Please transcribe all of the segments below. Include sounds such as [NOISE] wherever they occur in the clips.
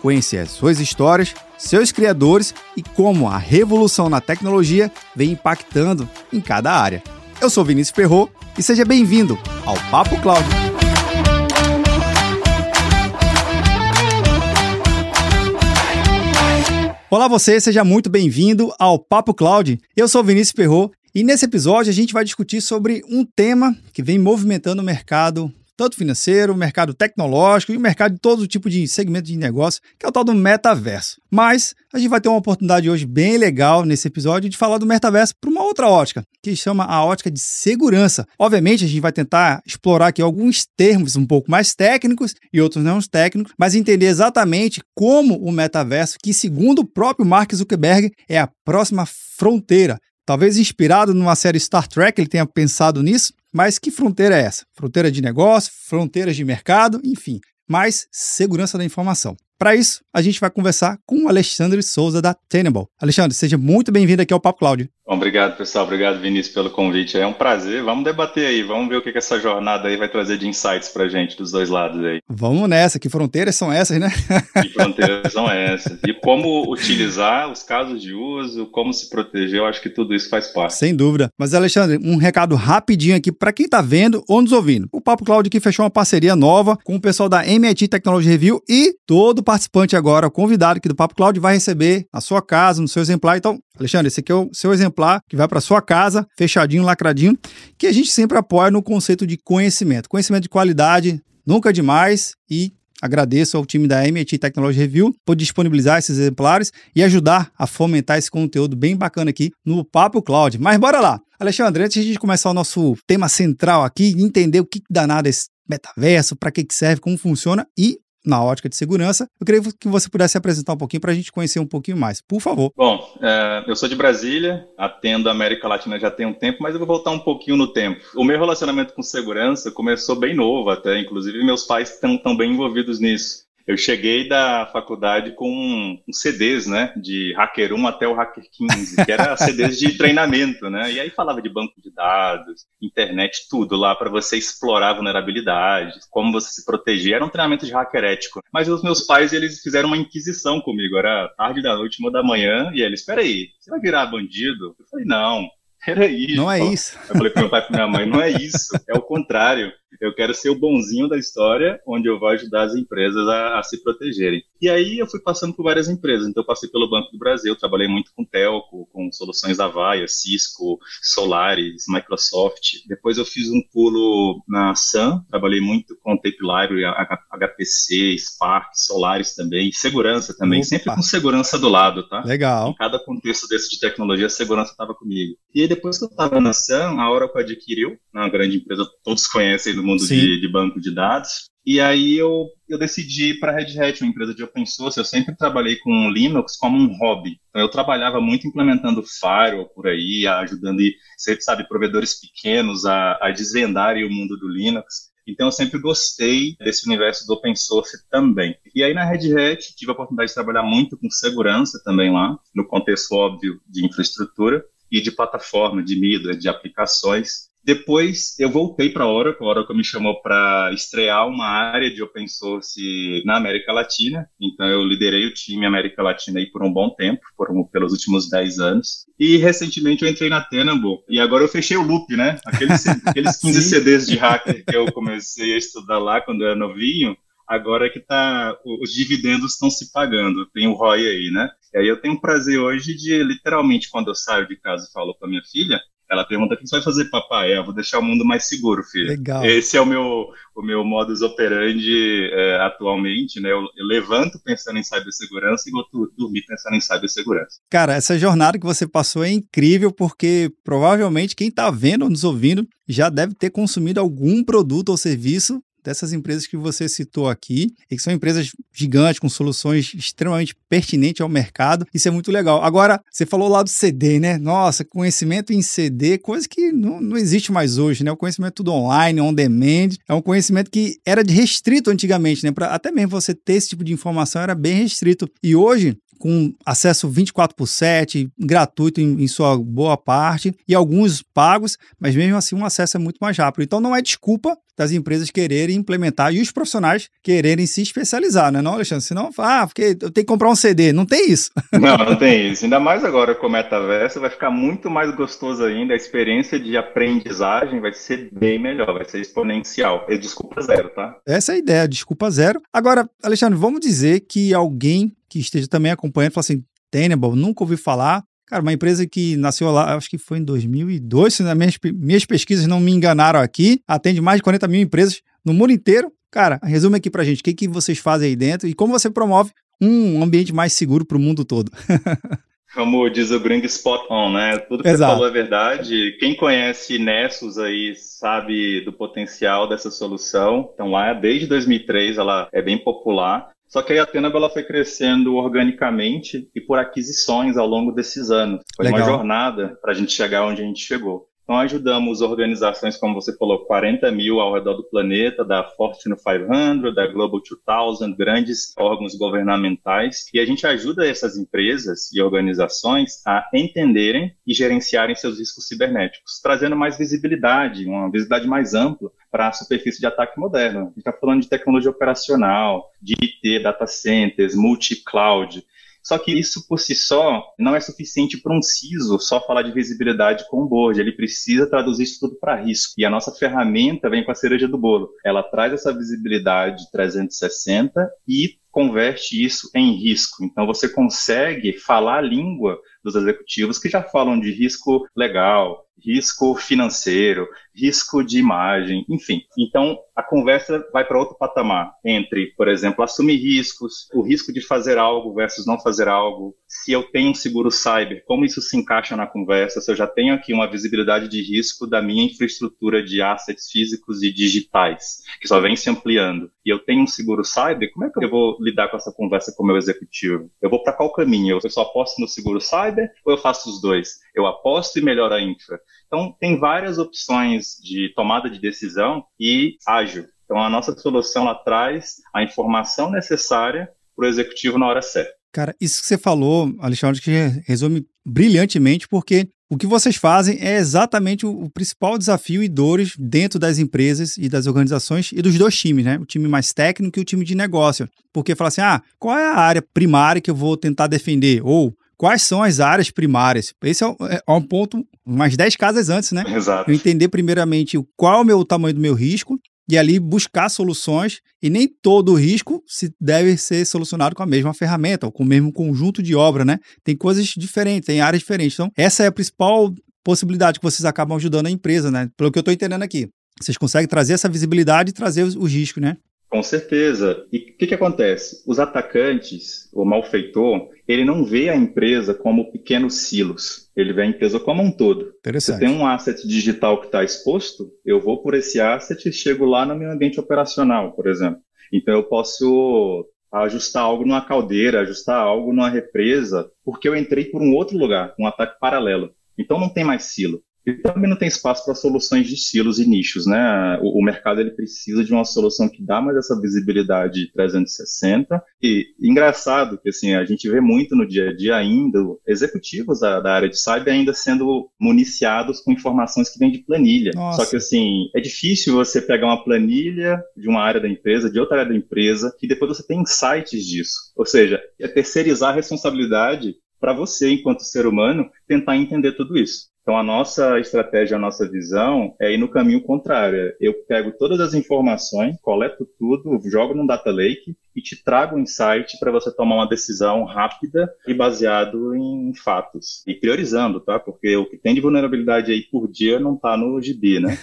Conhecer as suas histórias, seus criadores e como a revolução na tecnologia vem impactando em cada área. Eu sou Vinícius Ferro e seja bem-vindo ao Papo Cloud. Olá você, seja muito bem-vindo ao Papo Cloud. Eu sou Vinícius Ferro e nesse episódio a gente vai discutir sobre um tema que vem movimentando o mercado tanto financeiro, mercado tecnológico e mercado de todo tipo de segmento de negócio, que é o tal do metaverso. Mas a gente vai ter uma oportunidade hoje bem legal nesse episódio de falar do metaverso para uma outra ótica, que chama a ótica de segurança. Obviamente, a gente vai tentar explorar aqui alguns termos um pouco mais técnicos e outros não técnicos, mas entender exatamente como o metaverso, que segundo o próprio Mark Zuckerberg, é a próxima fronteira. Talvez inspirado numa série Star Trek, ele tenha pensado nisso, mas que fronteira é essa? Fronteira de negócio, fronteiras de mercado, enfim, mais segurança da informação. Para isso, a gente vai conversar com o Alexandre Souza da Tenable. Alexandre, seja muito bem-vindo aqui ao Papo Obrigado, pessoal. Obrigado, Vinícius, pelo convite. É um prazer. Vamos debater aí. Vamos ver o que, que essa jornada aí vai trazer de insights para gente dos dois lados aí. Vamos nessa. Que fronteiras são essas, né? Que fronteiras são essas? E como utilizar os casos de uso, como se proteger. Eu acho que tudo isso faz parte. Sem dúvida. Mas, Alexandre, um recado rapidinho aqui para quem está vendo ou nos ouvindo. O Papo Cláudio aqui fechou uma parceria nova com o pessoal da MIT Technology Review e todo participante agora, convidado aqui do Papo Cláudio, vai receber na sua casa, no seu exemplar. Então, Alexandre, esse aqui é o seu exemplar que vai para sua casa, fechadinho, lacradinho, que a gente sempre apoia no conceito de conhecimento. Conhecimento de qualidade, nunca demais e agradeço ao time da MIT Technology Review por disponibilizar esses exemplares e ajudar a fomentar esse conteúdo bem bacana aqui no Papo Cloud. Mas bora lá! Alexandre, antes de começar o nosso tema central aqui, entender o que danado é esse metaverso, para que, que serve, como funciona e na ótica de segurança. Eu queria que você pudesse apresentar um pouquinho para a gente conhecer um pouquinho mais, por favor. Bom, é, eu sou de Brasília, atendo a América Latina já tem um tempo, mas eu vou voltar um pouquinho no tempo. O meu relacionamento com segurança começou bem novo até, inclusive meus pais estão tão bem envolvidos nisso eu cheguei da faculdade com CDs, né, de Hacker 1 até o Hacker 15, que era [LAUGHS] CDs de treinamento, né, e aí falava de banco de dados, internet, tudo lá para você explorar vulnerabilidades, como você se proteger, era um treinamento de hacker ético. Mas os meus pais, eles fizeram uma inquisição comigo, era tarde da noite, uma da manhã, e eles, espera aí, você vai virar bandido? Eu falei, não, era isso. Não é isso. Eu falei pro meu pai e pra minha mãe, não é isso, é o contrário. Eu quero ser o bonzinho da história, onde eu vou ajudar as empresas a, a, se protegerem. E aí eu fui passando por várias empresas. Então eu passei pelo Banco do Brasil, trabalhei muito com Telco, com soluções da Avaya, Cisco, Solaris, Microsoft. Depois eu fiz um pulo na Sun, trabalhei muito com Tape Library, HPC, Spark, Solaris também, segurança também, Opa. sempre com segurança do lado, tá? Legal. Em cada contexto desse de tecnologia, a segurança estava comigo. E aí depois que eu estava na Sun, a Oracle adquiriu, uma grande empresa, todos conhecem no mundo de, de, banco de dados. E aí eu, eu decidi ir para a Red Hat, uma empresa de open source. Eu sempre trabalhei com Linux como um hobby. Então eu trabalhava muito implementando firewall por aí, ajudando, você sabe, provedores pequenos a, a desvendarem o mundo do Linux. Então eu sempre gostei desse universo do open source também. E aí na Red Hat tive a oportunidade de trabalhar muito com segurança também lá, no contexto óbvio de infraestrutura e de plataforma, de mídia, de aplicações. Depois eu voltei para a Oracle, a Oracle me chamou para estrear uma área de open source na América Latina. Então eu liderei o time América Latina aí por um bom tempo, por um, pelos últimos 10 anos. E recentemente eu entrei na Tenable e agora eu fechei o loop, né? Aqueles, aqueles [LAUGHS] 15 CDs de [LAUGHS] hacker que eu comecei a estudar lá quando eu era novinho, agora é que tá, os dividendos estão se pagando, tem o ROI aí, né? E aí eu tenho o prazer hoje de, literalmente, quando eu saio de casa e falo com a minha filha, ela pergunta: o que você vai fazer, papai? É, vou deixar o mundo mais seguro, filho. Legal. Esse é o meu, o meu modus operandi é, atualmente, né? Eu, eu, levanto pensando em cibersegurança e vou dormir pensando em cibersegurança. Cara, essa jornada que você passou é incrível porque provavelmente quem está vendo ou nos ouvindo já deve ter consumido algum produto ou serviço dessas empresas que você citou aqui, e que são empresas gigantes, com soluções extremamente pertinentes ao mercado. Isso é muito legal. Agora, você falou lá do CD, né? Nossa, conhecimento em CD, coisa que não, não existe mais hoje, né? O conhecimento tudo online, on demand. É um conhecimento que era restrito antigamente, né? Pra, até mesmo você ter esse tipo de informação era bem restrito. E hoje, com acesso 24 por 7, gratuito em, em, sua boa parte, e alguns pagos, mas mesmo assim um acesso é muito mais rápido. Então não é desculpa das empresas quererem implementar e os profissionais quererem se especializar, né, não, Alexandre? Senão, ah, porque eu tenho que comprar um CD. Não tem isso. [LAUGHS] Não, não tem isso. Ainda mais agora com o metaverso, vai ficar muito mais gostoso ainda. A experiência de aprendizagem vai ser bem melhor, vai ser exponencial. É desculpa zero, tá? Essa é a ideia, desculpa zero. Agora, Alexandre, vamos dizer que alguém que esteja também acompanhando fala assim: Tenable, nunca ouvi falar. Cara, uma empresa que nasceu lá, acho que foi em 2002, se minhas, minhas pesquisas não me enganaram aqui, atende mais de 40 mil empresas no mundo inteiro. Cara, resume aqui pra gente, o que, que vocês fazem aí dentro e como você promove um ambiente mais seguro para o mundo todo. [LAUGHS] Como diz o gringo spot on, né? Tudo que Exato. você falou é verdade. Quem conhece Nessus aí sabe do potencial dessa solução. Então lá, desde 2003, ela é bem popular. Só que aí a Tenab ela foi crescendo organicamente e por aquisições ao longo desses anos. Foi Legal. uma jornada para a gente chegar onde a gente chegou. Então, ajudamos organizações, como você falou, 40 mil ao redor do planeta, da Fortune 500, da Global 2000, grandes órgãos governamentais, e a gente ajuda essas empresas e organizações a entenderem e gerenciarem seus riscos cibernéticos, trazendo mais visibilidade, uma visibilidade mais ampla para a superfície de ataque moderna. A gente está falando de tecnologia operacional, de IT, data centers, multi-cloud, só que isso por si só não é suficiente para um CISO só falar de visibilidade com o board. Ele precisa traduzir isso tudo para risco. E a nossa ferramenta vem com a cereja do bolo. Ela traz essa visibilidade 360 e converte isso em risco. Então você consegue falar a língua dos executivos que já falam de risco legal, risco financeiro, risco de imagem, enfim. Então, a conversa vai para outro patamar entre, por exemplo, assumir riscos, o risco de fazer algo versus não fazer algo, se eu tenho um seguro cyber, como isso se encaixa na conversa, se eu já tenho aqui uma visibilidade de risco da minha infraestrutura de assets físicos e digitais, que só vem se ampliando, e eu tenho um seguro cyber, como é que eu vou lidar com essa conversa com o meu executivo? Eu vou para qual caminho? Eu só aposto no seguro cyber ou eu faço os dois? Eu aposto e melhoro a infra? Então, tem várias opções de tomada de decisão e ágil. Então, a nossa solução lá traz a informação necessária para o executivo na hora certa. Cara, isso que você falou, Alexandre, que resume brilhantemente, porque o que vocês fazem é exatamente o, principal desafio e dores dentro das empresas e das organizações e dos dois times, né? O time mais técnico e o time de negócio. Porque fala assim: ah, qual é a área primária que eu vou tentar defender? Ou quais são as áreas primárias. Esse é um, é um ponto, umas 10 casas antes, né? Exato. Eu entender primeiramente qual é o meu o tamanho do meu risco e ali buscar soluções e nem todo risco se deve ser solucionado com a mesma ferramenta ou com o mesmo conjunto de obra, né? Tem coisas diferentes, tem áreas diferentes. Então, essa é a principal possibilidade que vocês acabam ajudando a empresa, né? Pelo que eu estou entendendo aqui. Vocês conseguem trazer essa visibilidade e trazer os, os riscos, né? Com certeza. E o que, que acontece? Os atacantes, o malfeitor, ele não vê a empresa como pequenos silos. Ele vê a empresa como um todo. Você tem um asset digital que está exposto, eu vou por esse asset e chego lá no meu ambiente operacional, por exemplo. Então eu posso ajustar algo numa caldeira, ajustar algo numa represa, porque eu entrei por um outro lugar, um ataque paralelo. Então não tem mais silo. E também não tem espaço para soluções de silos e nichos, né? O, o, mercado ele precisa de uma solução que dá mais essa visibilidade 360. E engraçado que assim a gente vê muito no dia a dia ainda executivos da, da área de cyber ainda sendo municiados com informações que vêm de planilha. Nossa. Só que assim é difícil você pegar uma planilha de uma área da empresa, de outra área da empresa, que depois você tem insights disso. Ou seja, é terceirizar a responsabilidade para você, enquanto ser humano, tentar entender tudo isso. Então, a nossa estratégia, a nossa visão é ir no caminho contrário. Eu pego todas as informações, coleto tudo, jogo num data lake e te trago um insight para você tomar uma decisão rápida e baseado em fatos. E priorizando, tá? Porque o que tem de vulnerabilidade aí por dia não está no GB, né?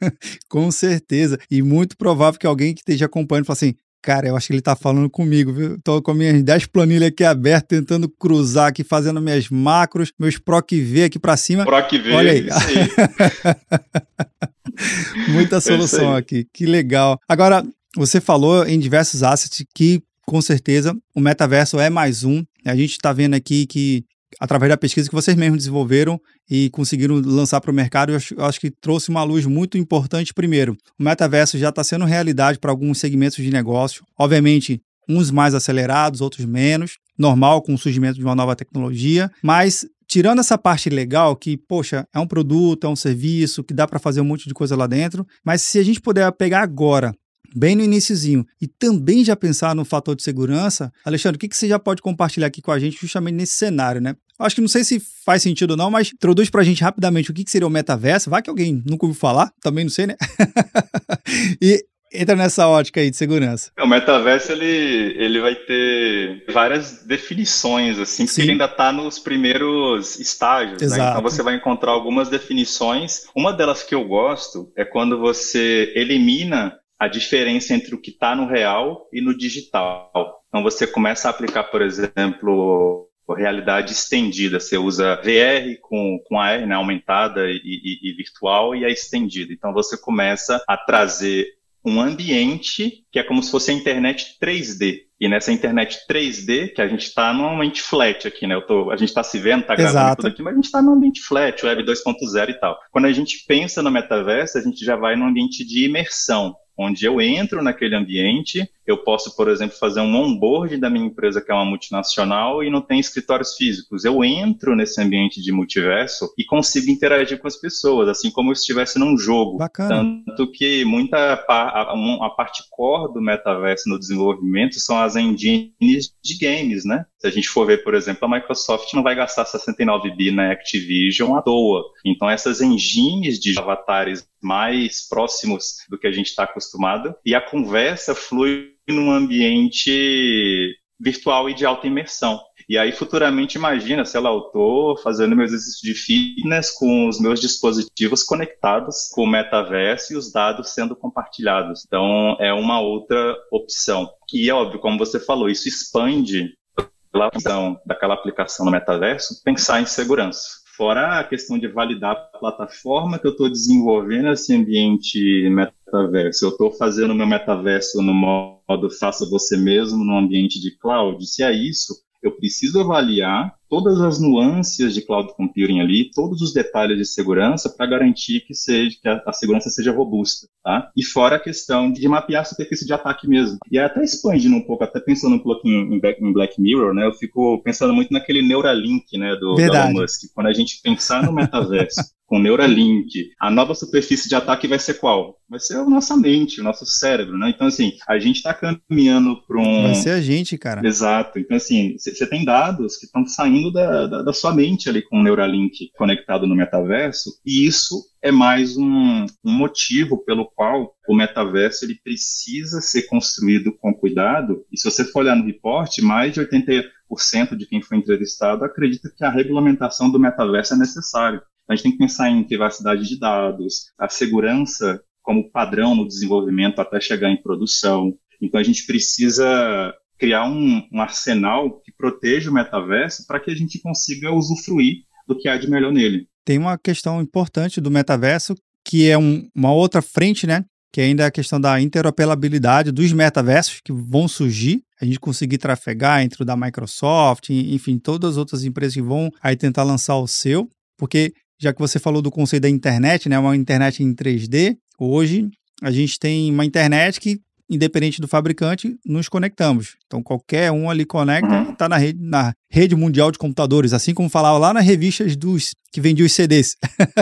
[LAUGHS] Com certeza. E muito provável que alguém que esteja acompanhando fale assim: Cara, eu acho que ele tá falando comigo, viu? Tô com minhas 10 planilhas aqui abertas, tentando cruzar aqui, fazendo minhas macros, meus PROC V aqui para cima. PROC V, Olha aí. [LAUGHS] Muita é solução aqui, que legal. Agora, você falou em diversos assets que, com certeza, o metaverso é mais um. A gente está vendo aqui que através da pesquisa que vocês mesmos desenvolveram e conseguiram lançar para o mercado, eu acho, eu acho, que trouxe uma luz muito importante. Primeiro, o metaverso já está sendo realidade para alguns segmentos de negócio. Obviamente, uns mais acelerados, outros menos. Normal com o surgimento de uma nova tecnologia, mas tirando essa parte legal, que, poxa, é um produto, é um serviço, que dá para fazer um monte de coisa lá dentro, mas se a gente puder pegar agora bem no iníciozinho e também já pensar no fator de segurança, Alexandre, o que, que você já pode compartilhar aqui com a gente justamente nesse cenário, né? Acho que não sei se faz sentido ou não, mas introduz pra gente rapidamente o que, que seria o metaverso. Vai que alguém nunca ouviu falar, também não sei, né? [LAUGHS] e entra nessa ótica aí de segurança. O metaverso ele, ele vai ter várias definições, assim, porque ele ainda está nos primeiros estágios. Né? Então você vai encontrar algumas definições. Uma delas que eu gosto é quando você elimina a diferença entre o que está no real e no digital. Então você começa a aplicar, por exemplo, realidade estendida. Você usa VR com, com AR, né, aumentada e, e, e virtual, e a estendida. Então você começa a trazer um ambiente que é como se fosse a internet 3D. E nessa internet 3D, que a gente está num ambiente flat aqui, né? Tô, a gente está se vendo, está gravando Exato. tudo aqui, mas a gente está num ambiente flat, Web 2.0 e tal. Quando a gente pensa no metaverso, a gente já vai num ambiente de imersão onde eu entro naquele ambiente, eu posso, por exemplo, fazer um onboard da minha empresa, que é uma multinacional, e não tem escritórios físicos. Eu entro nesse ambiente de multiverso e consigo interagir com as pessoas, assim como eu estivesse num jogo. Bacana. Tanto que muita a, a parte core do metaverso no desenvolvimento são as engines de games, né? Se a gente for ver, por exemplo, a Microsoft não vai gastar 69 bi na Activision à toa. Então, essas engines de avatares mais próximos do que a gente está acostumado e a conversa flui num ambiente virtual e de alta imersão. E aí, futuramente, imagina, sei lá, eu estou fazendo meu exercício de fitness com os meus dispositivos conectados com o metaverso e os dados sendo compartilhados. Então, é uma outra opção. E, é óbvio, como você falou, isso expande daquela aplicação no metaverso, pensar em segurança. Fora a questão de validar a plataforma que eu estou desenvolvendo esse ambiente metaverso. Eu estou fazendo meu metaverso no modo faça você mesmo, no ambiente de cloud. Se é isso, eu preciso avaliar todas as nuances de cloud computing ali, todos os detalhes de segurança para garantir que, seja, que a, a, segurança seja robusta, tá? E fora a questão de mapear a superfície de ataque mesmo. E até expandindo um pouco, até pensando um pouquinho em, em Black Mirror, né? Eu fico pensando muito naquele Neuralink, né, do, do Elon Musk. Quando a gente pensar no metaverso, [LAUGHS] com Neuralink, a nova superfície de ataque vai ser qual? Vai ser a nossa mente, o nosso cérebro, né? Então, assim, a gente está caminhando para um... Vai ser a gente, cara. Exato. Então, assim, você tem dados que estão saindo da, da, da, sua mente ali com o Neuralink conectado no metaverso, e isso é mais um, um motivo pelo qual o metaverso ele precisa ser construído com cuidado, e se você for olhar no reporte, mais de 80% de quem foi entrevistado acredita que a regulamentação do metaverso é necessária. A gente tem que pensar em privacidade de dados, a segurança como padrão no desenvolvimento até chegar em produção. Então a gente precisa criar um, um arsenal que proteja o metaverso para que a gente consiga usufruir do que há de melhor nele. Tem uma questão importante do metaverso que é um, uma outra frente, né? Que ainda é a questão da interoperabilidade dos metaversos que vão surgir, a gente conseguir trafegar entre o da Microsoft, enfim, todas as outras empresas que vão aí tentar lançar o seu, porque já que você falou do conceito da internet, né, uma internet em 3D, hoje a gente tem uma internet que, independente do fabricante, nos conectamos. Então, qualquer um ali conecta e está na rede, na rede mundial de computadores, assim como falava lá nas revistas dos que vendiam os CDs,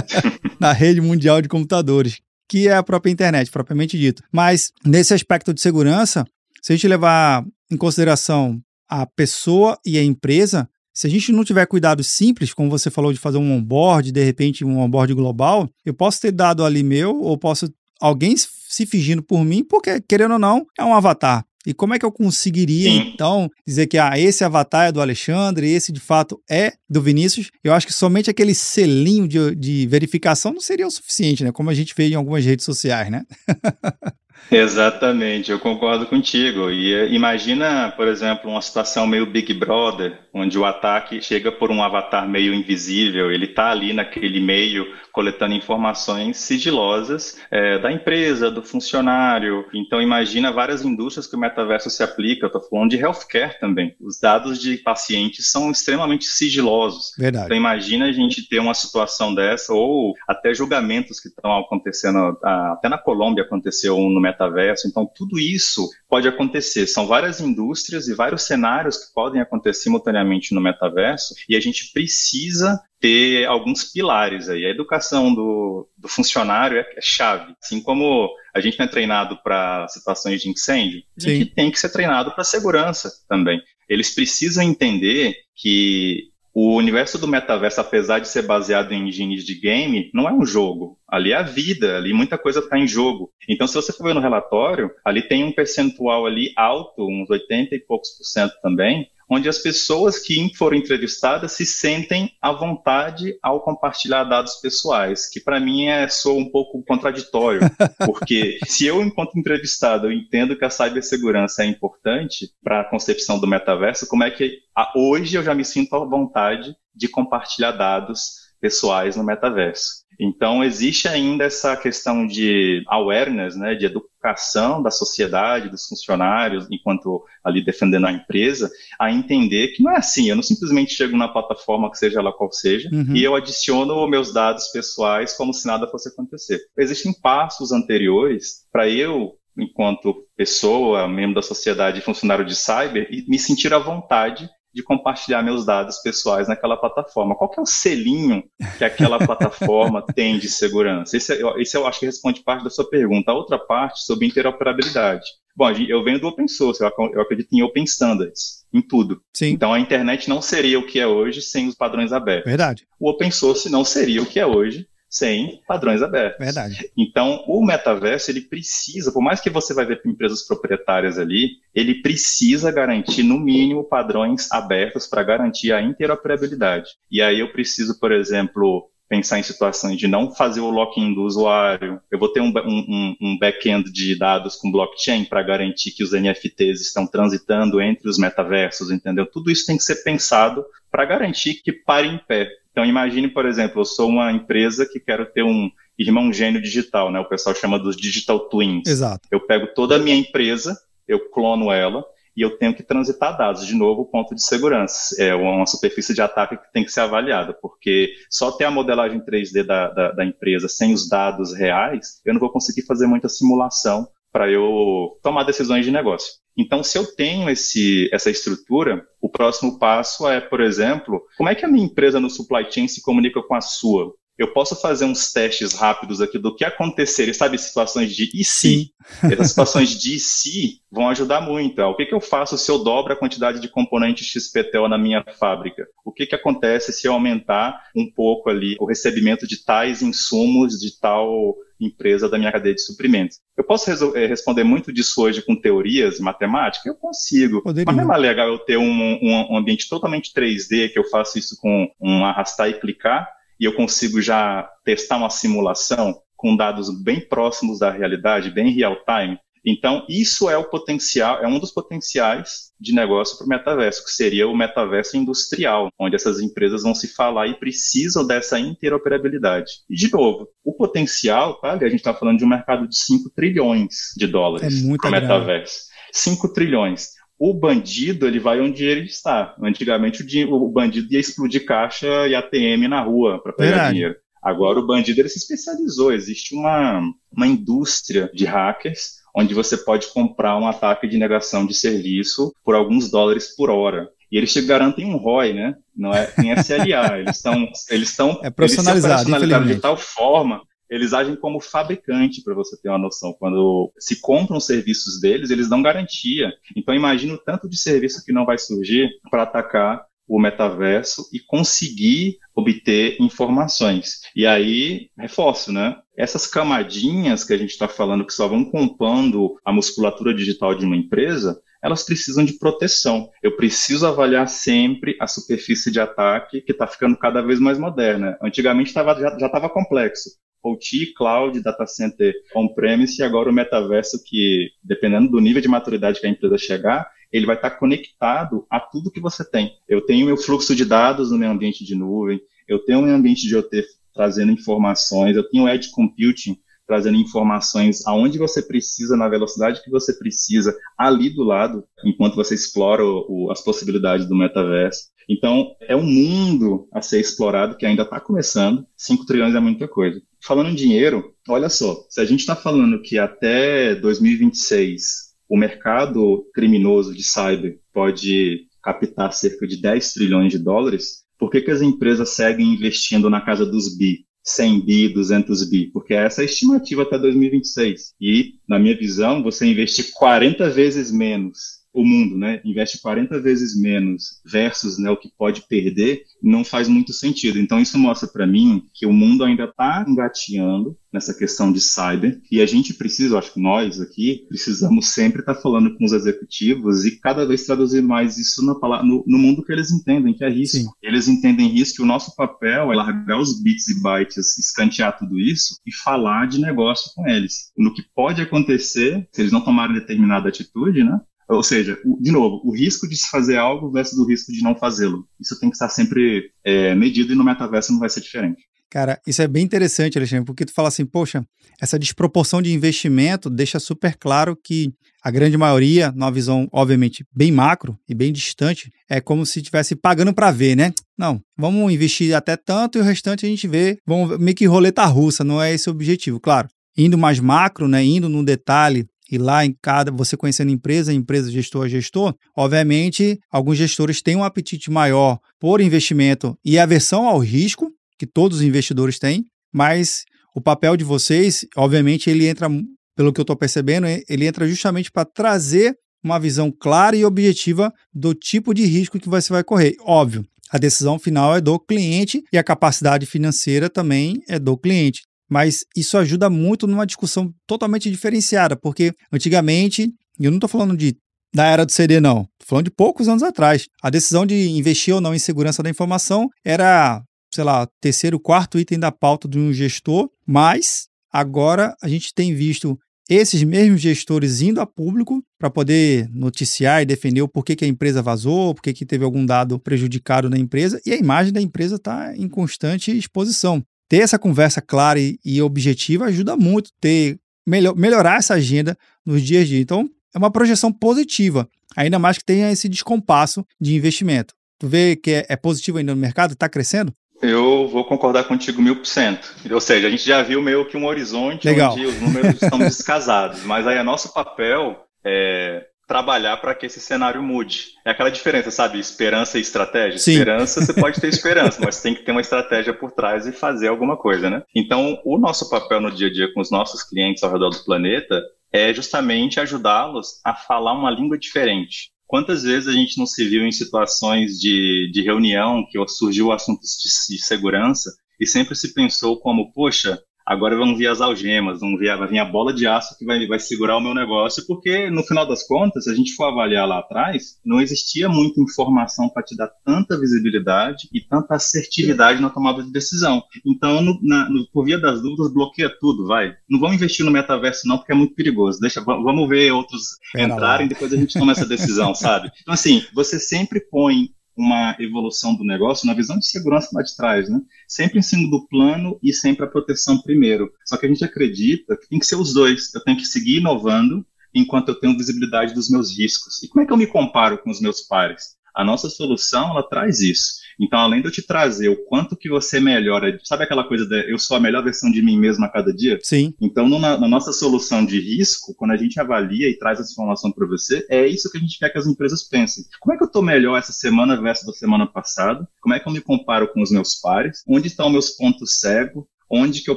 [LAUGHS] na rede mundial de computadores, que é a própria internet, propriamente dito. Mas, nesse aspecto de segurança, se a gente levar em consideração a pessoa e a empresa, se a gente não tiver cuidado simples, como você falou de fazer um onboard, de repente um onboard global, eu posso ter dado ali meu, ou posso alguém se fingindo por mim, porque querendo ou não, é um avatar. E como é que eu conseguiria, Sim. então, dizer que ah, esse avatar é do Alexandre, esse de fato é do Vinícius? Eu acho que somente aquele selinho de, de verificação não seria o suficiente, né? Como a gente vê em algumas redes sociais, né? [LAUGHS] Exatamente, eu concordo contigo. E eh, imagina, por exemplo, uma situação meio Big Brother, onde o ataque chega por um avatar meio invisível, ele está ali naquele meio coletando informações sigilosas é, da empresa, do funcionário. Então imagina várias indústrias que o metaverso se aplica. Eu estou falando de healthcare também. Os dados de pacientes são extremamente sigilosos. Verdade. Então imagina a gente ter uma situação dessa ou até julgamentos que estão acontecendo, até na Colômbia aconteceu um no metaverso. Então tudo isso pode acontecer. São várias indústrias e vários cenários que podem acontecer simultaneamente no metaverso e a gente precisa ter alguns pilares aí. A educação do, do funcionário é, é, chave. Assim como a gente não é treinado para situações de incêndio, a gente tem que ser treinado para segurança também. Eles precisam entender que o universo do metaverso, apesar de ser baseado em engines de game, não é um jogo. Ali é a vida, ali muita coisa está em jogo. Então, se você for ver no relatório, ali tem um percentual ali alto, uns 80 e poucos por cento também, onde as pessoas que foram entrevistadas se sentem à vontade ao compartilhar dados pessoais, que para mim é sou um pouco contraditório, [LAUGHS] porque se eu, enquanto entrevistado, eu entendo que a cibersegurança é importante para a concepção do metaverso, como é que hoje eu já me sinto à vontade de compartilhar dados pessoais no metaverso? Então, existe ainda essa questão de awareness, né, de educação da sociedade, dos funcionários, enquanto ali defendendo a empresa, a entender que não é assim, eu não simplesmente chego na plataforma, que seja ela qual seja, uhum. e eu adiciono meus dados pessoais como se nada fosse acontecer. Existem passos anteriores para eu enquanto pessoa, membro da sociedade, funcionário de cyber, me sentir à vontade de compartilhar meus dados pessoais naquela plataforma. Qual que é o selinho que aquela [LAUGHS] plataforma tem de segurança? Esse, é, esse eu acho que responde parte da sua pergunta. A outra parte sobre interoperabilidade. Bom, eu venho do open source, eu acredito em open standards, em tudo. Sim. Então a internet não seria o que é hoje sem os padrões abertos. Verdade. O open source não seria o que é hoje sem padrões abertos. Verdade. Então, o metaverso, ele precisa, por mais que você vai ver empresas proprietárias ali, ele precisa garantir, no mínimo, padrões abertos para garantir a interoperabilidade. E aí eu preciso, por exemplo, pensar em situações de não fazer o login do usuário. Eu vou ter um, um, um back-end de dados com blockchain para garantir que os NFTs estão transitando entre os metaversos, entendeu? Tudo isso tem que ser pensado para garantir que pare em pé. Então, imagine, por exemplo, eu sou uma empresa que quero ter um irmão gênio digital, né? O pessoal chama dos digital twins. Exato. Eu pego toda a minha empresa, eu clono ela e eu tenho que transitar dados. De novo, ponto de segurança. É uma superfície de ataque que tem que ser avaliada, porque só ter a modelagem 3D da, da, da empresa sem os dados reais, eu não vou conseguir fazer muita simulação para eu tomar decisões de negócio. Então, se eu tenho esse, essa estrutura, o próximo passo é, por exemplo, como é que a minha empresa no supply chain se comunica com a sua? Eu posso fazer uns testes rápidos aqui do que aconteceria, sabe, situações de e se? [LAUGHS] Essas situações de e se vão ajudar muito. O que, que eu faço se eu dobro a quantidade de componentes XPTO na minha fábrica? O que, que acontece se eu aumentar um pouco ali o recebimento de tais insumos de tal empresa da minha cadeia de suprimentos. Eu posso eh, responder muito disso hoje com teorias matemáticas? Eu consigo. Poderia. Mas não é mais legal eu ter um, um, um, ambiente totalmente 3D, que eu faço isso com um arrastar e clicar, e eu consigo já testar uma simulação com dados bem próximos da realidade, bem real time. Então, isso é o potencial, é um dos potenciais de negócio para o metaverso, que seria o metaverso industrial, onde essas empresas vão se falar e precisam dessa interoperabilidade. E, de novo, o potencial, tá? a gente está falando de um mercado de 5 trilhões de dólares é para o metaverso. 5 trilhões. O bandido, ele vai onde ele está. Antigamente, o, o bandido ia explodir caixa e ATM na rua para pegar Verdade. dinheiro. Agora o bandido ele se especializou. Existe uma, uma indústria de hackers onde você pode comprar um ataque de negação de serviço por alguns dólares por hora. E eles te garantem um ROI, né? Não é em SLA. [LAUGHS] eles estão eles estão é personalizado, eles de tal forma eles agem como fabricante, para você ter uma noção. Quando se compram serviços deles, eles dão garantia. Então, imagina o tanto de serviço que não vai surgir para atacar o metaverso e conseguir obter informações. E aí, reforço, né? Essas camadinhas que a gente está falando que só vão compondo a musculatura digital de uma empresa, elas precisam de proteção. Eu preciso avaliar sempre a superfície de ataque, que está ficando cada vez mais moderna. Antigamente tava, já estava complexo. OT, Cloud, Data Center On-Premise e agora o metaverso que, dependendo do nível de maturidade que a empresa chegar, ele vai estar conectado a tudo que você tem. Eu tenho meu fluxo de dados no meu ambiente de nuvem, eu tenho um ambiente de OT trazendo informações, eu tenho Edge Computing trazendo informações aonde você precisa, na velocidade que você precisa, ali do lado, enquanto você explora o, o, as possibilidades do metaverso. Então, é um mundo a ser explorado que ainda está começando. 5 trilhões é muita coisa. Falando em dinheiro, olha só, se a gente está falando que até 2026 o mercado criminoso de cyber pode captar cerca de 10 trilhões de dólares, por que, que as empresas seguem investindo na casa dos bi? 100 bi, 200 bi, porque essa é a estimativa até 2026. E, na minha visão, você investir 40 vezes menos o mundo, né, investe 40 vezes menos versus né, o que pode perder, não faz muito sentido. Então, isso mostra para mim que o mundo ainda está engateando nessa questão de cyber e a gente precisa, acho que nós aqui, precisamos sempre estar tá falando com os executivos e cada vez traduzir mais isso no, no, mundo que eles entendem, que é risco. Sim. Eles entendem risco e o nosso papel é largar os bits e bytes, escantear tudo isso e falar de negócio com eles. No que pode acontecer, se eles não tomarem determinada atitude, né? Ou seja, de novo, o risco de se fazer algo versus o risco de não fazê-lo. Isso tem que estar sempre é, medido e no metaverso não vai ser diferente. Cara, isso é bem interessante, Alexandre, porque tu fala assim, poxa, essa desproporção de investimento deixa super claro que a grande maioria, numa visão, obviamente, bem macro e bem distante, é como se estivesse pagando para ver, né? Não, vamos investir até tanto e o restante a gente vê, vamos meio que roleta russa, não é esse o objetivo, claro. Indo mais macro, né, indo no detalhe e lá em cada, você conhecendo empresa, empresa, gestor a gestor, obviamente, alguns gestores têm um apetite maior por investimento e aversão ao risco, que todos os investidores têm, mas o papel de vocês, obviamente, ele entra, pelo que eu estou percebendo, ele entra justamente para trazer uma visão clara e objetiva do tipo de risco que você vai correr. Óbvio, a decisão final é do cliente e a capacidade financeira também é do cliente mas isso ajuda muito numa discussão totalmente diferenciada, porque antigamente, e eu não estou falando de da era do CD, não. Estou falando de poucos anos atrás. A decisão de investir ou não em segurança da informação era, sei lá, terceiro, quarto item da pauta de um gestor, mas agora a gente tem visto esses mesmos gestores indo a público para poder noticiar e defender o porquê que a empresa vazou, porquê que teve algum dado prejudicado na empresa, e a imagem da empresa está em constante exposição ter essa conversa clara e, e objetiva ajuda muito ter melhor, melhorar essa agenda nos dias a dia. Então, é uma projeção positiva, ainda mais que tenha esse descompasso de investimento. Tu vê que é, é positivo ainda no mercado, está crescendo? Eu vou concordar contigo mil por cento. Ou seja, a gente já viu meio que um horizonte Legal. onde os números estão descasados, [LAUGHS] mas aí é nosso papel é trabalhar para que esse cenário mude. É aquela diferença, sabe? Esperança e estratégia. Sim. Esperança, você pode ter [LAUGHS] esperança, mas tem que ter uma estratégia por trás e fazer alguma coisa, né? Então, o nosso papel no dia a dia com os nossos clientes ao redor do planeta é justamente ajudá-los a falar uma língua diferente. Quantas vezes a gente não se viu em situações de, de reunião que surgiu o assunto de, de segurança e sempre se pensou como, poxa, agora vão vir as algemas, vão vir, vai vir a bola de aço que vai, vai segurar o meu negócio, porque no final das contas, se a gente for avaliar lá atrás, não existia muita informação para te dar tanta visibilidade e tanta assertividade na tomada de decisão. Então, no, na, no, por via das dúvidas, bloqueia tudo, vai. Não vamos investir no metaverso não, porque é muito perigoso. Deixa, vamos ver outros Pera entrarem, lá. depois a gente toma essa decisão, sabe? Então, assim, você sempre põe uma evolução do negócio na visão de segurança lá de trás, né? Sempre em cima do plano e sempre a proteção primeiro. Só que a gente acredita que tem que ser os dois. Eu tenho que seguir inovando enquanto eu tenho visibilidade dos meus riscos. E como é que eu me comparo com os meus pares? A nossa solução, ela traz isso. Então, além de eu te trazer o quanto que você melhora, sabe aquela coisa de eu sou a melhor versão de mim mesmo a cada dia? Sim. Então, no, na, na, nossa solução de risco, quando a gente avalia e traz essa informação para você, é isso que a gente quer que as empresas pensem. Como é que eu estou melhor essa semana versus da semana passada? Como é que eu me comparo com os meus pares? Onde estão meus pontos cegos? Onde que eu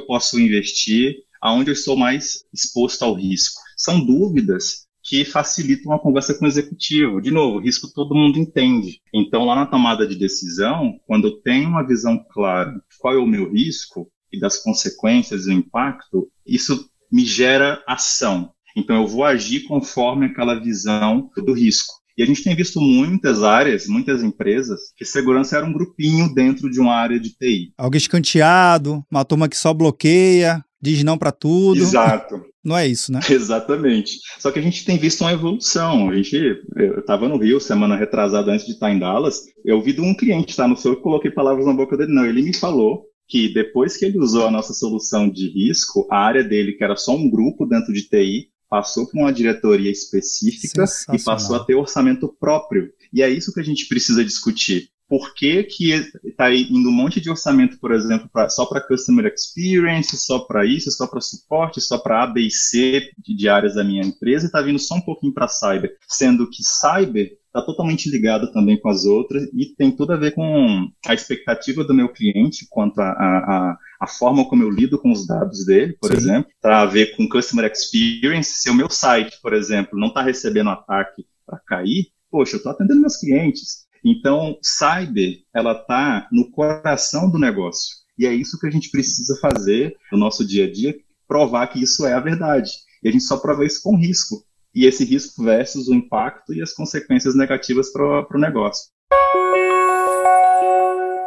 posso investir? Aonde eu estou mais exposto ao risco? São dúvidas que facilitam a conversa com o executivo. De novo, risco todo mundo entende. Então, lá na tomada de decisão, quando eu tenho uma visão clara de qual é o meu risco e das consequências e o impacto, isso me gera ação. Então eu vou agir conforme aquela visão do risco. E a gente tem visto muitas áreas, muitas empresas, que segurança era um grupinho dentro de uma área de TI. Algo escanteado, uma turma que só bloqueia, diz não para tudo. Exato. [LAUGHS] Não é isso, né? Exatamente. Só que a gente tem visto uma evolução. A gente, eu estava no Rio semana retrasada antes de estar em Dallas. Eu ouvi de um cliente, tá? Não sou eu que coloquei palavras na boca dele, não. Ele me falou que depois que ele usou a nossa solução de risco, a área dele, que era só um grupo dentro de TI, passou por uma diretoria específica e passou a ter orçamento próprio. E é isso que a gente precisa discutir por que está indo um monte de orçamento, por exemplo, pra, só para Customer Experience, só para isso, só para suporte, só para A, B e C de, áreas da minha empresa, e está vindo só um pouquinho para Cyber, sendo que Cyber está totalmente ligado também com as outras e tem tudo a ver com a expectativa do meu cliente quanto a, a, a forma como eu lido com os dados dele, por Sim. exemplo, está a ver com Customer Experience. Se o meu site, por exemplo, não está recebendo ataque para cair, poxa, eu estou atendendo meus clientes. Então, cyber, ela está no coração do negócio. E é isso que a gente precisa fazer no nosso dia a dia, provar que isso é a verdade. E a gente só prova isso com risco. E esse risco versus o impacto e as consequências negativas para o negócio.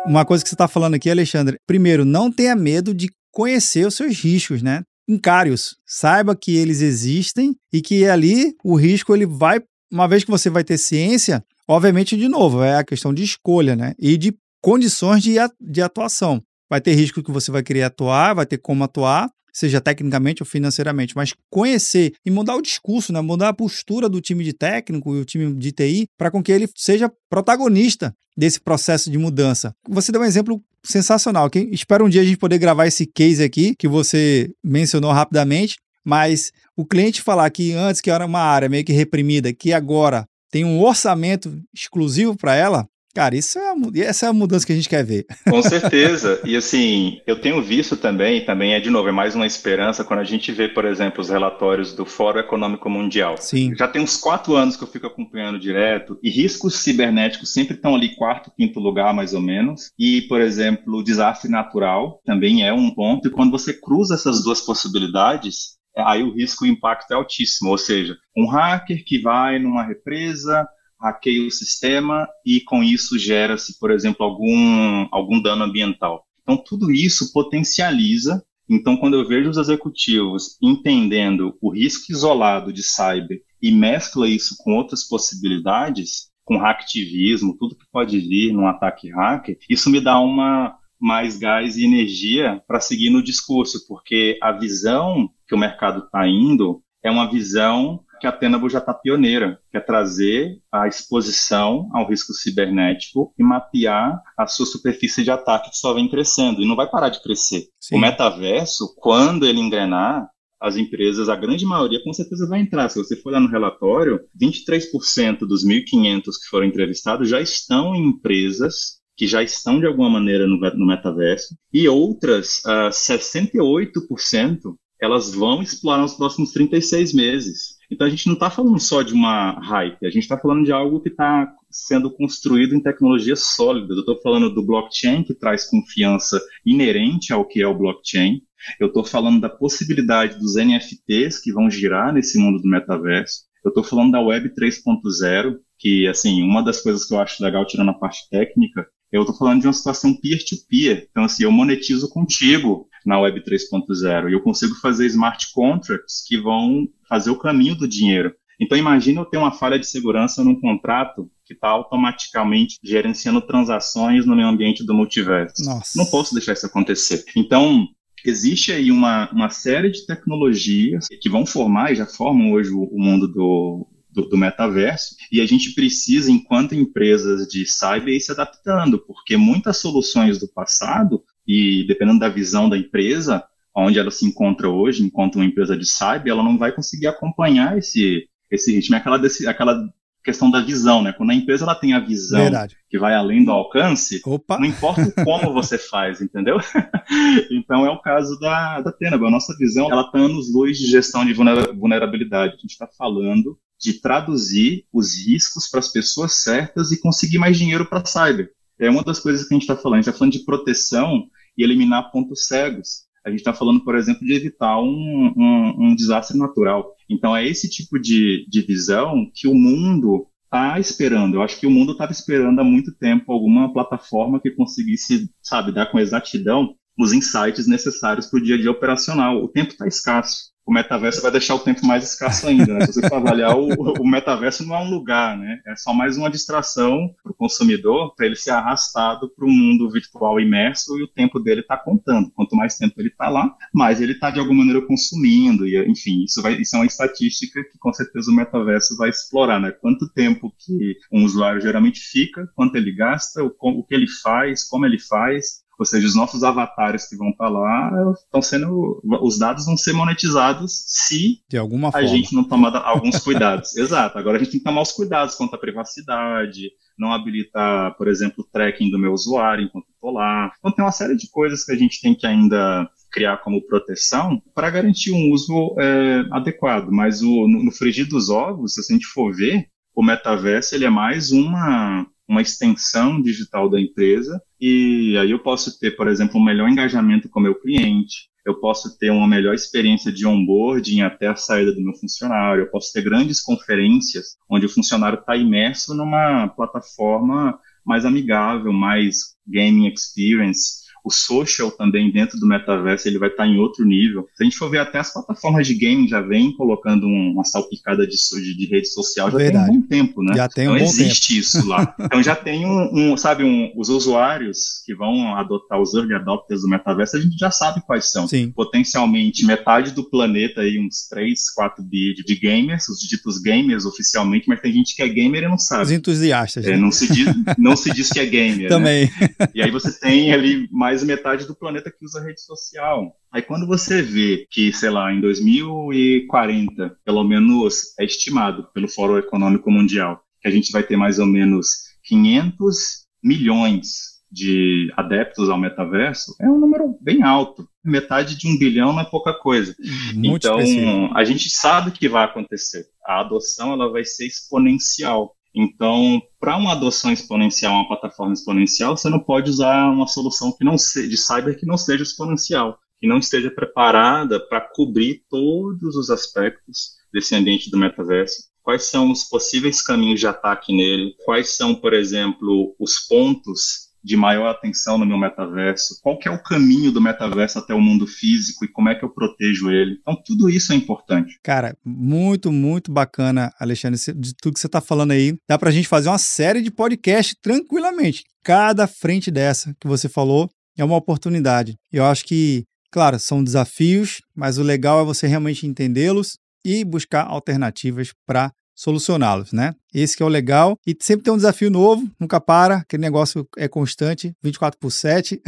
Uma coisa que você está falando aqui, Alexandre, primeiro, não tenha medo de conhecer os seus riscos, né? Encare-os, saiba que eles existem e que ali o risco ele vai, uma vez que você vai ter ciência, Obviamente, de novo, é a questão de escolha, né? E de condições de, atuação. Vai ter risco que você vai querer atuar, vai ter como atuar, seja tecnicamente ou financeiramente, mas conhecer e mudar o discurso, né? mudar a postura do time de técnico e o time de TI para com que ele seja protagonista desse processo de mudança. Você deu um exemplo sensacional. Que espero um dia a gente poder gravar esse case aqui que você mencionou rapidamente, mas o cliente falar que antes que era uma área meio que reprimida, que agora tem um orçamento exclusivo para ela, cara, isso é a, essa é a mudança que a gente quer ver. [LAUGHS] Com certeza. E assim, eu tenho visto também, também é de novo, é mais uma esperança quando a gente vê, por exemplo, os relatórios do Fórum Econômico Mundial. Sim. Já tem uns quatro anos que eu fico acompanhando direto, e riscos cibernéticos sempre estão ali quarto, quinto lugar, mais ou menos. E, por exemplo, o desastre natural também é um ponto, e quando você cruza essas duas possibilidades, aí o risco e o impacto é altíssimo. Ou seja, um hacker que vai numa represa, hackeia o sistema e com isso gera-se, por exemplo, algum, algum dano ambiental. Então, tudo isso potencializa. Então, quando eu vejo os executivos entendendo o risco isolado de cyber e mescla isso com outras possibilidades, com hacktivismo, tudo que pode vir num ataque hacker, isso me dá uma, mais gás e energia para seguir no discurso, porque a visão que o mercado está indo é uma visão que a Tenable já está pioneira, que é trazer a exposição ao risco cibernético e mapear a sua superfície de ataque que só vem crescendo e não vai parar de crescer. Sim. O metaverso, quando ele engrenar, as empresas, a grande maioria, com certeza vai entrar. Se você for olhar no relatório, 23% dos 1.500 que foram entrevistados já estão em empresas que já estão de alguma maneira no, no metaverso, e outras, uh, ah, 68%, elas vão explorar nos próximos 36 meses. Então a gente não está falando só de uma hype, a gente está falando de algo que está sendo construído em tecnologias sólidas. Eu estou falando do blockchain, que traz confiança inerente ao que é o blockchain. Eu estou falando da possibilidade dos NFTs que vão girar nesse mundo do metaverso. Eu estou falando da Web 3.0, que, assim, uma das coisas que eu acho legal, tirando a parte técnica, eu estou falando de uma situação peer-to-peer. -peer. Então, assim, eu monetizo contigo na Web 3.0 e eu consigo fazer smart contracts que vão fazer o caminho do dinheiro. Então, imagina eu ter uma falha de segurança num contrato que está automaticamente gerenciando transações no meio ambiente do multiverso. Nossa. Não posso deixar isso acontecer. Então, existe aí uma, uma série de tecnologias que vão formar e já formam hoje o, o mundo do, do, do, metaverso, e a gente precisa, enquanto empresas de cyber, ir se adaptando, porque muitas soluções do passado, e dependendo da visão da empresa, onde ela se encontra hoje, enquanto uma empresa de cyber, ela não vai conseguir acompanhar esse, esse ritmo. É aquela, aquela questão da visão, né? Quando a empresa ela tem a visão Verdade. que vai além do alcance, Opa. não importa como você faz, entendeu? [LAUGHS] então é o caso da, da Tenable. A nossa visão, ela está nos luz de gestão de vulnerabilidade. A gente está falando de traduzir os riscos para as pessoas certas e conseguir mais dinheiro para cyber. É uma das coisas que a gente está falando. A gente está falando de proteção e eliminar pontos cegos. A gente está falando, por exemplo, de evitar um, um, um, desastre natural. Então, é esse tipo de, de visão que o mundo está esperando. Eu acho que o mundo estava esperando há muito tempo alguma plataforma que conseguisse, sabe, dar com exatidão os insights necessários para o dia a dia operacional. O tempo está escasso o metaverso vai deixar o tempo mais escasso ainda. Né? Se você for avaliar, o, o, metaverso não é um lugar, né? É só mais uma distração para o consumidor, para ele ser arrastado para o mundo virtual imerso e o tempo dele está contando. Quanto mais tempo ele está lá, mais ele está de alguma maneira consumindo. E, enfim, isso, vai, isso é uma estatística que com certeza o metaverso vai explorar, né? Quanto tempo que um usuário geralmente fica, quanto ele gasta, o, o que ele faz, como ele faz, ou seja, os nossos avatares que vão estar lá estão sendo. Os dados vão ser monetizados se de alguma a forma. gente não tomar alguns cuidados. [LAUGHS] Exato. Agora a gente tem que tomar os cuidados quanto à privacidade, não habilitar, por exemplo, o tracking do meu usuário enquanto estou lá. Então tem uma série de coisas que a gente tem que ainda criar como proteção para garantir um uso é, adequado. Mas o, no, no frigir dos ovos, se a gente for ver, o metaverso ele é mais uma uma extensão digital da empresa e aí eu posso ter, por exemplo, um melhor engajamento com o meu cliente, eu posso ter uma melhor experiência de onboarding até a saída do meu funcionário, eu posso ter grandes conferências onde o funcionário está imerso numa plataforma mais amigável, mais gaming experience, o social também dentro do metaverso ele vai estar em outro nível. Se a gente for ver até as plataformas de game já vem colocando uma salpicada de, de, de rede social já Verdade. tem um bom tempo, né? Já tem um então existe tempo. isso lá. [LAUGHS] então já tem um, um sabe, um, os usuários que vão adotar os early adopters do metaverso, a gente já sabe quais são. Sim. Potencialmente metade do planeta aí, uns 3, 4 bi de gamers, os ditos gamers oficialmente, mas tem gente que é gamer e não sabe. Os entusiastas. É, né? não, se diz, não se diz que é [LAUGHS] gamer. Né? Também. Né? E aí você tem ali mais mais metade do planeta que usa rede social. Aí quando você vê que, sei lá, em 2040, pelo menos é estimado pelo Fórum Econômico Mundial, que a gente vai ter mais ou menos 500 milhões de adeptos ao metaverso, é um número bem alto. Metade de um bilhão não é pouca coisa. Muito então, específico. a gente sabe que vai acontecer. A adoção ela vai ser exponencial. Então, para uma adoção exponencial, uma plataforma exponencial, você não pode usar uma solução que não de cyber que não seja exponencial, que não esteja preparada para cobrir todos os aspectos desse ambiente do metaverso. Quais são os possíveis caminhos de ataque nele? Quais são, por exemplo, os pontos de maior atenção no meu metaverso? Qual que é o caminho do metaverso até o mundo físico e como é que eu protejo ele? Então, tudo isso é importante. Cara, muito, muito bacana, Alexandre, de tudo que você está falando aí. Dá para a gente fazer uma série de podcast tranquilamente. Cada frente dessa que você falou é uma oportunidade. Eu acho que, claro, são desafios, mas o legal é você realmente entendê-los e buscar alternativas para solucioná-los, né? Esse que é o legal. E sempre tem um desafio novo, nunca para, aquele negócio é constante, 24 por 7.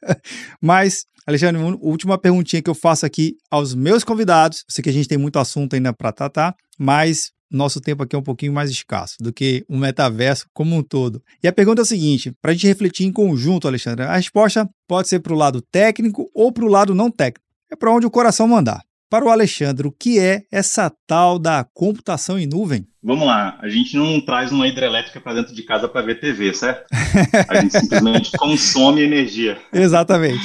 [LAUGHS] Mas, Alexandre, última perguntinha que eu faço aqui aos meus convidados. Sei que a gente tem muito assunto ainda para tratar, mas nosso tempo aqui é um pouquinho mais escasso do que o metaverso como um todo. E a pergunta é a seguinte, para a gente refletir em conjunto, Alexandre, a resposta pode ser para o lado técnico ou para o lado não técnico. É para onde o coração mandar. Para o Alexandre, o que é essa tal da computação em nuvem? Vamos lá, a gente não traz uma hidrelétrica para dentro de casa para ver TV, certo? A gente [LAUGHS] simplesmente consome energia. Exatamente.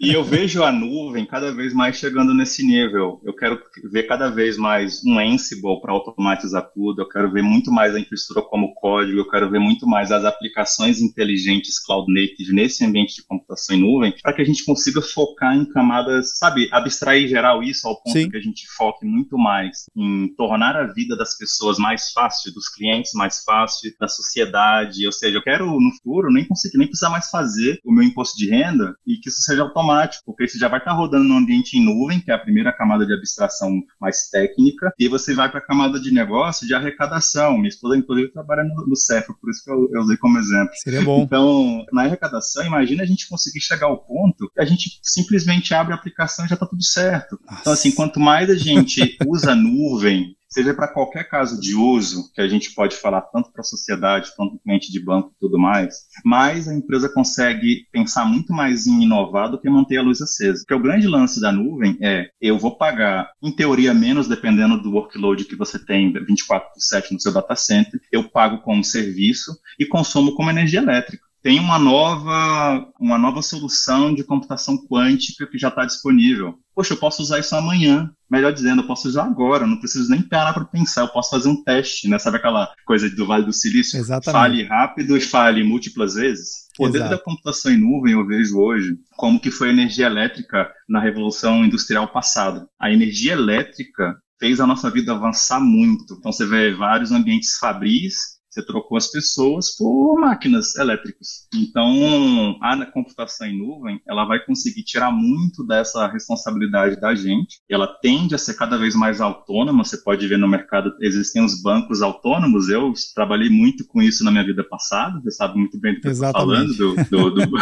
e eu vejo a nuvem cada vez mais chegando nesse nível. Eu quero ver cada vez mais um Ansible para automatizar tudo, eu quero ver muito mais a infraestrutura como código, eu quero ver muito mais as aplicações inteligentes cloud native nesse ambiente de computação em nuvem, para que a gente consiga focar em camadas, sabe, abstrair geral isso ao ponto Sim. que a gente foque muito mais em tornar a vida das pessoas pessoas mais fácil, dos clientes mais fácil, da sociedade. Ou seja, eu quero no futuro nem conseguir, nem precisar mais fazer o meu imposto de renda e que isso seja automático, porque isso já vai estar rodando no ambiente em nuvem, que é a primeira camada de abstração mais técnica, e você vai para a camada de negócio de arrecadação. Minha esposa, inclusive, trabalha no, no Cefra, por isso que eu, eu usei como exemplo. Seria bom. Então, na arrecadação, imagina a gente conseguir chegar ao ponto que a gente simplesmente abre a aplicação e já está tudo certo. Nossa. Então, assim, quanto mais a gente [LAUGHS] usa nuvem seja para qualquer caso de uso, que a gente pode falar tanto para a sociedade quanto para cliente de banco e tudo mais, mais a empresa consegue pensar muito mais em inovar do que manter a luz acesa. Porque o grande lance da nuvem é, eu vou pagar, em teoria, menos dependendo do workload que você tem 24 por 7 no seu data center, eu pago como serviço e consumo como energia elétrica. Tem uma nova, uma nova solução de computação quântica que já está disponível. Poxa, eu posso usar isso amanhã. Melhor dizendo, eu posso usar agora, não preciso nem parar para pensar, eu posso fazer um teste, né? Sabe aquela coisa do Vale do Silício? Exatamente. Fale rápido e fale múltiplas vezes. O poder Exato. da computação em nuvem, eu vejo hoje, como que foi a energia elétrica na Revolução Industrial passada. A energia elétrica fez a nossa vida avançar muito. Então, você vê vários ambientes fabris você trocou as pessoas por máquinas elétricas. Então, a computação em nuvem, ela vai conseguir tirar muito dessa responsabilidade da gente. Ela tende a ser cada vez mais autônoma. Você pode ver no mercado, existem os bancos autônomos. Eu trabalhei muito com isso na minha vida passada. Você sabe muito bem do que eu estou falando. Do, do, do...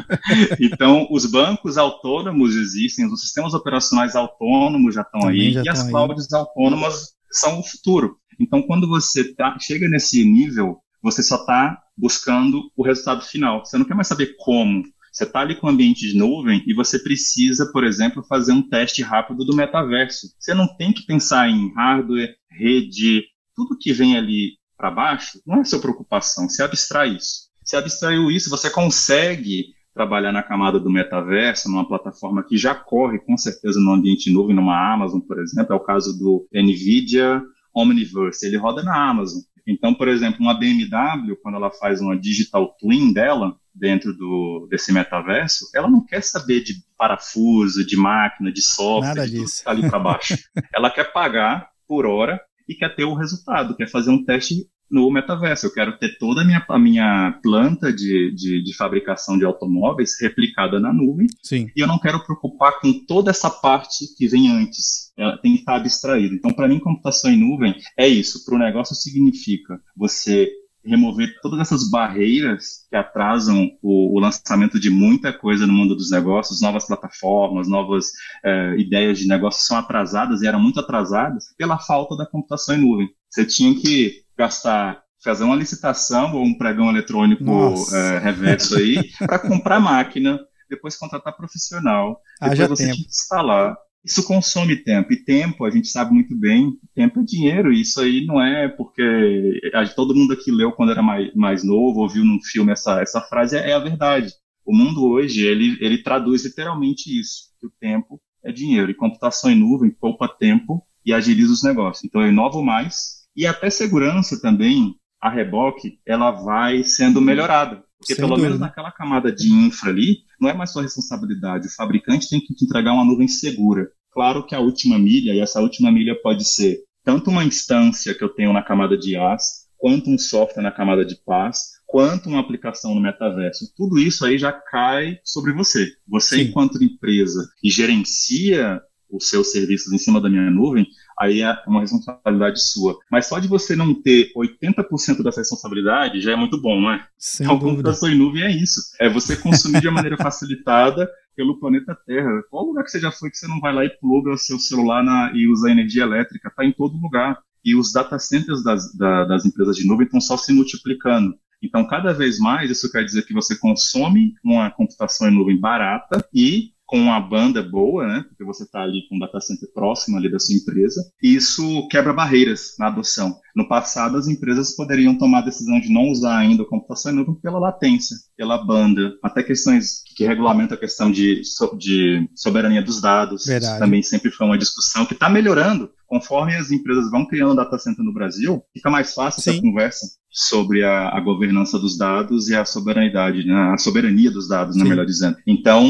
[LAUGHS] então, os bancos autônomos existem, os sistemas operacionais autônomos já estão aí, já e as clouds autônomas são o futuro. Então, quando você tá, chega nesse nível, você só está buscando o resultado final. Você não quer mais saber como. Você está ali com o ambiente de nuvem e você precisa, por exemplo, fazer um teste rápido do metaverso. Você não tem que pensar em hardware, rede, tudo que vem ali para baixo não é sua preocupação. Você abstrai isso. Você abstraiu isso, você consegue trabalhar na camada do metaverso, numa plataforma que já corre com certeza no ambiente nuvem, numa Amazon, por exemplo. É o caso do NVIDIA Omniverse, ele roda na Amazon. Então, por exemplo, uma BMW, quando ela faz uma digital twin dela, dentro do, desse metaverso, ela não quer saber de parafuso, de máquina, de software, Nada de tudo que tá ali para baixo. [LAUGHS] ela quer pagar por hora e quer ter o resultado, quer fazer um teste no metaverso. Eu quero ter toda a minha, a minha planta de, de, de, fabricação de automóveis replicada na nuvem. Sim. E eu não quero preocupar com toda essa parte que vem antes. Ela tem que estar abstraída. Então, para mim, computação em nuvem é isso. Para o negócio significa você remover todas essas barreiras que atrasam o, o, lançamento de muita coisa no mundo dos negócios, novas plataformas, novas é, ideias de negócio são atrasadas e eram muito atrasadas pela falta da computação em nuvem. Você tinha que gastar, fazer uma licitação ou um pregão eletrônico é, reverso aí para comprar máquina, depois contratar profissional, depois você tempo. tinha que instalar. Isso consome tempo, e tempo, a gente sabe muito bem, tempo é dinheiro, e isso aí não é porque todo mundo aqui leu quando era mais, mais novo, ouviu num filme essa, essa frase, é, é a verdade. O mundo hoje, ele, ele traduz literalmente isso, que o tempo é dinheiro, e computação em nuvem poupa tempo e agiliza os negócios. Então eu inovo mais, e até segurança também, a reboque, ela vai sendo melhorada. Porque Sem pelo dúvida. menos naquela camada de infra ali, não é mais sua responsabilidade. O fabricante tem que te entregar uma nuvem segura. Claro que a última milha, e essa última milha pode ser tanto uma instância que eu tenho na camada de IaaS, quanto um software na camada de PaaS, quanto uma aplicação no metaverso. Tudo isso aí já cai sobre você. Você, Sim. enquanto empresa, e gerencia os seus serviços em cima da minha nuvem, aí é uma responsabilidade sua. Mas só de você não ter 80% dessa responsabilidade já é muito bom, não é? Sem então, dúvida. computação em nuvem é isso. É você consumir de maneira [LAUGHS] facilitada pelo planeta Terra. Qual lugar que você já foi que você não vai lá e pluga o seu celular na, e usa energia elétrica? Está em todo lugar. E os data centers das, da, das empresas de nuvem estão só se multiplicando. Então, cada vez mais, isso quer dizer que você consome uma computação em nuvem barata e com uma banda boa, né? Porque você está ali com um data center próximo ali da sua empresa. E isso quebra barreiras na adoção. No passado, as empresas poderiam tomar a decisão de não usar ainda a computação em nuvem pela latência, pela banda, até questões que regulamentam a questão de, de soberania dos dados. Verdade. Também sempre foi uma discussão que está melhorando. Conforme as empresas vão criando data center no Brasil, fica mais fácil Sim. essa conversa sobre a, a, governança dos dados e a soberanidade, né? a soberania dos dados, né, melhor dizendo. Então,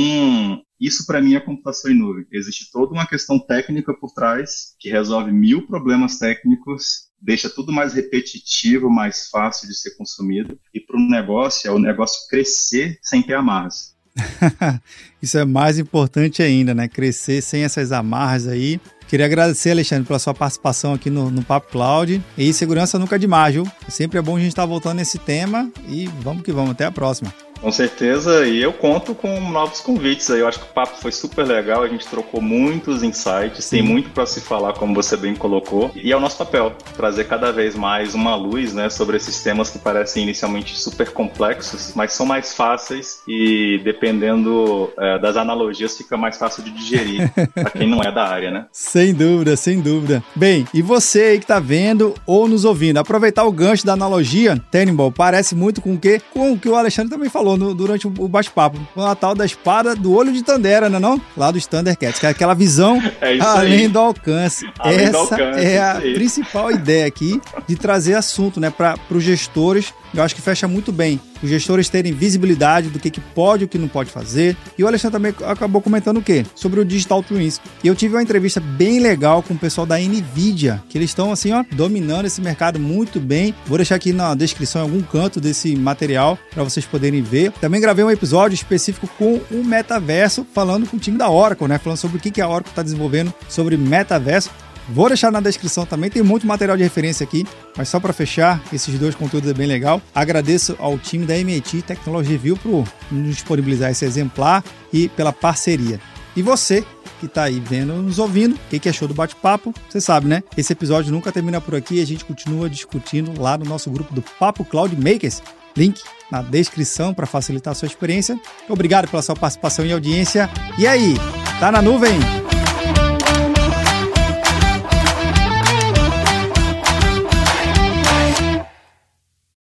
isso para mim é computação em nuvem. Existe toda uma questão técnica por trás que resolve mil problemas técnicos, deixa tudo mais repetitivo, mais fácil de ser consumido. E para o negócio, é o negócio crescer sem ter amarras. [LAUGHS] Isso é mais importante ainda, né? Crescer sem essas amarras aí. Queria agradecer, Alexandre, pela sua participação aqui no, no Papo Cloud. E segurança nunca é demais, viu? Sempre é bom a gente estar voltando nesse tema e vamos que vamos. Até a próxima. Com certeza, e eu conto com novos convites aí. Eu acho que o papo foi super legal, a gente trocou muitos insights, Sim. tem muito para se falar, como você bem colocou, e é o nosso papel trazer cada vez mais uma luz, né, sobre esses temas que parecem inicialmente super complexos, mas são mais fáceis e dependendo é, das analogias fica mais fácil de digerir [LAUGHS] para quem não é da área, né? Sem dúvida, sem dúvida. Bem, e você aí que tá vendo ou nos ouvindo, aproveitar o gancho da analogia, Tannenbaum, parece muito com o que com o que o Alexandre também falou no, durante o bate-papo. Com a tal da espada do olho de Tandera, não é não? Lá dos Thundercats, que é aquela visão [LAUGHS] é além aí. do alcance. Além Essa do alcance, é a principal ideia aqui de trazer assunto, né, para os gestores eu acho que fecha muito bem. Os gestores terem visibilidade do que, que pode e o que não pode fazer. E o Alexandre também acabou comentando o quê? Sobre o Digital Twins. E eu tive uma entrevista bem legal com o pessoal da NVIDIA, que eles estão assim, ó, dominando esse mercado muito bem. Vou deixar aqui na descrição algum canto desse material para vocês poderem ver. Também gravei um episódio específico com o metaverso, falando com o time da Oracle, né? Falando sobre o que, que a Oracle está desenvolvendo sobre metaverso. Vou deixar na descrição também, tem muito material de referência aqui, mas só para fechar, esses dois conteúdos é bem legal. Agradeço ao time da MIT Technology Review por nos disponibilizar esse exemplar e pela parceria. E você que está aí vendo, nos ouvindo, o que, achou do bate-papo? Você sabe, né? Esse episódio nunca termina por aqui, a gente continua discutindo lá no nosso grupo do Papo Cloud Makers. Link na descrição para facilitar a sua experiência. Obrigado pela sua participação e audiência. E aí, tá na nuvem?